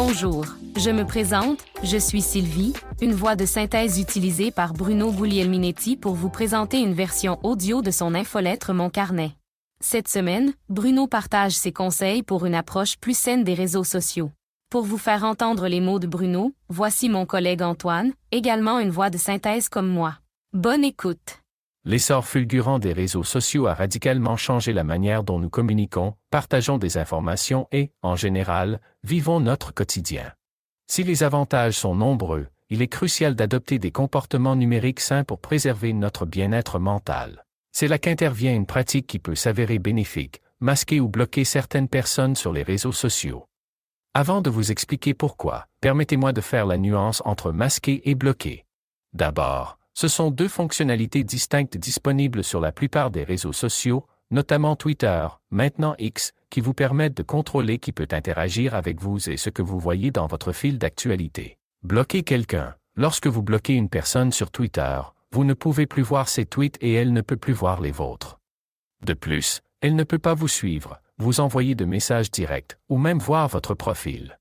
Bonjour, je me présente, je suis Sylvie, une voix de synthèse utilisée par Bruno Guglielminetti pour vous présenter une version audio de son infolettre Mon Carnet. Cette semaine, Bruno partage ses conseils pour une approche plus saine des réseaux sociaux. Pour vous faire entendre les mots de Bruno, voici mon collègue Antoine, également une voix de synthèse comme moi. Bonne écoute. L'essor fulgurant des réseaux sociaux a radicalement changé la manière dont nous communiquons, partageons des informations et, en général, vivons notre quotidien. Si les avantages sont nombreux, il est crucial d'adopter des comportements numériques sains pour préserver notre bien-être mental. C'est là qu'intervient une pratique qui peut s'avérer bénéfique, masquer ou bloquer certaines personnes sur les réseaux sociaux. Avant de vous expliquer pourquoi, permettez-moi de faire la nuance entre masquer et bloquer. D'abord, ce sont deux fonctionnalités distinctes disponibles sur la plupart des réseaux sociaux, notamment Twitter, maintenant X, qui vous permettent de contrôler qui peut interagir avec vous et ce que vous voyez dans votre fil d'actualité. Bloquer quelqu'un. Lorsque vous bloquez une personne sur Twitter, vous ne pouvez plus voir ses tweets et elle ne peut plus voir les vôtres. De plus, elle ne peut pas vous suivre, vous envoyer de messages directs, ou même voir votre profil.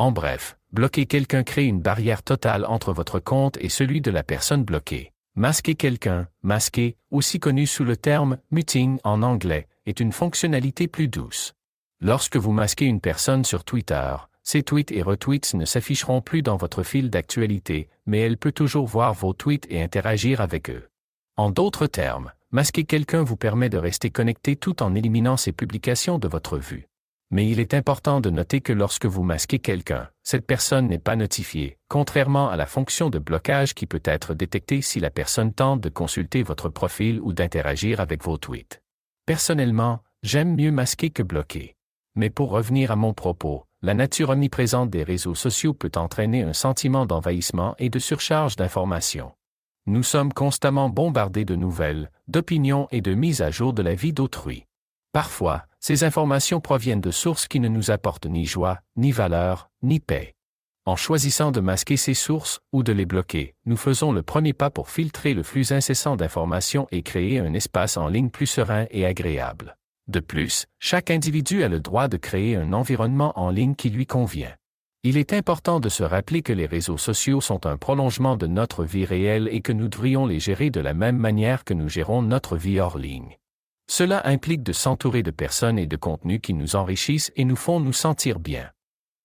En bref, bloquer quelqu'un crée une barrière totale entre votre compte et celui de la personne bloquée. Masquer quelqu'un, masquer, aussi connu sous le terme muting en anglais, est une fonctionnalité plus douce. Lorsque vous masquez une personne sur Twitter, ses tweets et retweets ne s'afficheront plus dans votre fil d'actualité, mais elle peut toujours voir vos tweets et interagir avec eux. En d'autres termes, masquer quelqu'un vous permet de rester connecté tout en éliminant ses publications de votre vue mais il est important de noter que lorsque vous masquez quelqu'un, cette personne n'est pas notifiée, contrairement à la fonction de blocage qui peut être détectée si la personne tente de consulter votre profil ou d'interagir avec vos tweets. Personnellement, j'aime mieux masquer que bloquer. Mais pour revenir à mon propos, la nature omniprésente des réseaux sociaux peut entraîner un sentiment d'envahissement et de surcharge d'informations. Nous sommes constamment bombardés de nouvelles, d'opinions et de mises à jour de la vie d'autrui. Parfois, ces informations proviennent de sources qui ne nous apportent ni joie, ni valeur, ni paix. En choisissant de masquer ces sources ou de les bloquer, nous faisons le premier pas pour filtrer le flux incessant d'informations et créer un espace en ligne plus serein et agréable. De plus, chaque individu a le droit de créer un environnement en ligne qui lui convient. Il est important de se rappeler que les réseaux sociaux sont un prolongement de notre vie réelle et que nous devrions les gérer de la même manière que nous gérons notre vie hors ligne. Cela implique de s'entourer de personnes et de contenus qui nous enrichissent et nous font nous sentir bien.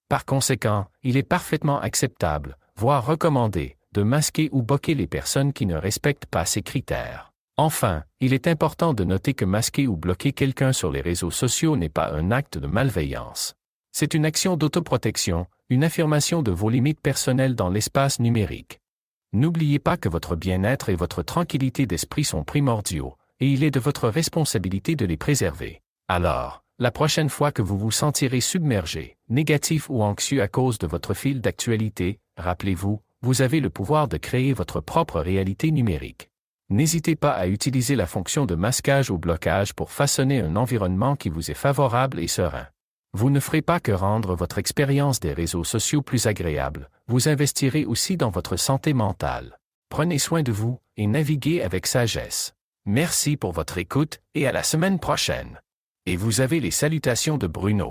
Par conséquent, il est parfaitement acceptable, voire recommandé, de masquer ou bloquer les personnes qui ne respectent pas ces critères. Enfin, il est important de noter que masquer ou bloquer quelqu'un sur les réseaux sociaux n'est pas un acte de malveillance. C'est une action d'autoprotection, une affirmation de vos limites personnelles dans l'espace numérique. N'oubliez pas que votre bien-être et votre tranquillité d'esprit sont primordiaux, et il est de votre responsabilité de les préserver. Alors, la prochaine fois que vous vous sentirez submergé, négatif ou anxieux à cause de votre fil d'actualité, rappelez-vous, vous avez le pouvoir de créer votre propre réalité numérique. N'hésitez pas à utiliser la fonction de masquage ou blocage pour façonner un environnement qui vous est favorable et serein. Vous ne ferez pas que rendre votre expérience des réseaux sociaux plus agréable, vous investirez aussi dans votre santé mentale. Prenez soin de vous et naviguez avec sagesse. Merci pour votre écoute et à la semaine prochaine. Et vous avez les salutations de Bruno.